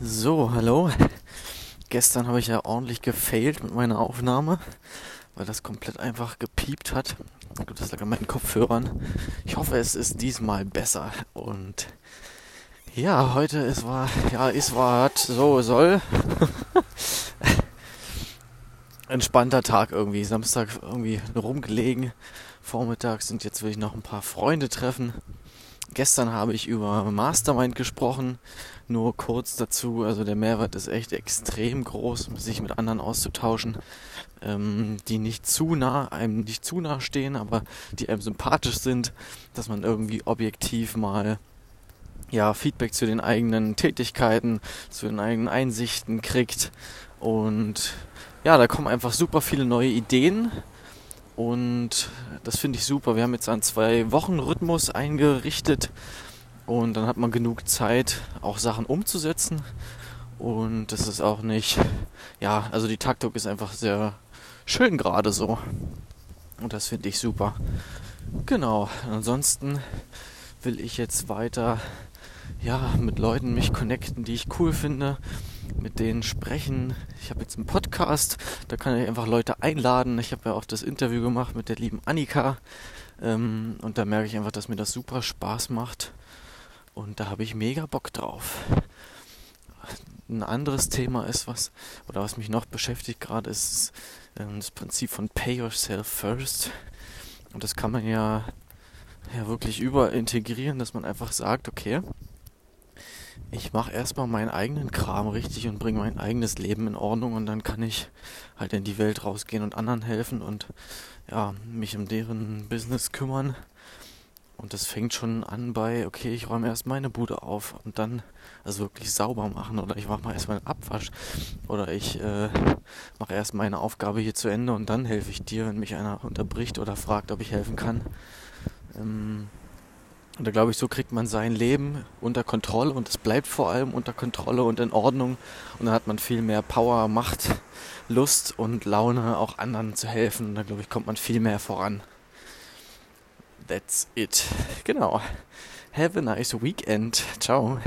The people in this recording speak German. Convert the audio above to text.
So, hallo. Gestern habe ich ja ordentlich gefailt mit meiner Aufnahme, weil das komplett einfach gepiept hat. Gut, das lag an meinen Kopfhörern. Ich hoffe, es ist diesmal besser. Und ja, heute ist war, ja, ist war, hat, so soll. Entspannter Tag irgendwie. Samstag irgendwie rumgelegen. Vormittags sind jetzt will ich noch ein paar Freunde treffen. Gestern habe ich über Mastermind gesprochen, nur kurz dazu. Also der Mehrwert ist echt extrem groß, sich mit anderen auszutauschen, ähm, die nicht zu nah, einem nicht zu nah stehen, aber die einem sympathisch sind, dass man irgendwie objektiv mal ja, Feedback zu den eigenen Tätigkeiten, zu den eigenen Einsichten kriegt. Und ja, da kommen einfach super viele neue Ideen und das finde ich super. Wir haben jetzt einen zwei Wochen Rhythmus eingerichtet und dann hat man genug Zeit, auch Sachen umzusetzen. Und das ist auch nicht, ja, also die Taktung ist einfach sehr schön gerade so. Und das finde ich super. Genau. Ansonsten will ich jetzt weiter, ja, mit Leuten mich connecten, die ich cool finde mit denen sprechen. Ich habe jetzt einen Podcast, da kann ich einfach Leute einladen. Ich habe ja auch das Interview gemacht mit der lieben Annika. Ähm, und da merke ich einfach, dass mir das super Spaß macht. Und da habe ich mega Bock drauf. Ein anderes Thema ist, was, oder was mich noch beschäftigt gerade, ist ähm, das Prinzip von Pay Yourself First. Und das kann man ja, ja wirklich überintegrieren, dass man einfach sagt, okay, ich mache erstmal meinen eigenen Kram richtig und bringe mein eigenes Leben in Ordnung und dann kann ich halt in die Welt rausgehen und anderen helfen und ja, mich um deren Business kümmern. Und das fängt schon an bei, okay, ich räume erst meine Bude auf und dann also wirklich sauber machen oder ich mache mal erstmal einen Abwasch oder ich äh, mache erst meine Aufgabe hier zu Ende und dann helfe ich dir, wenn mich einer unterbricht oder fragt, ob ich helfen kann. Ähm, und da glaube ich, so kriegt man sein Leben unter Kontrolle und es bleibt vor allem unter Kontrolle und in Ordnung. Und dann hat man viel mehr Power, Macht, Lust und Laune, auch anderen zu helfen. Und da glaube ich, kommt man viel mehr voran. That's it. Genau. Have a nice weekend. Ciao.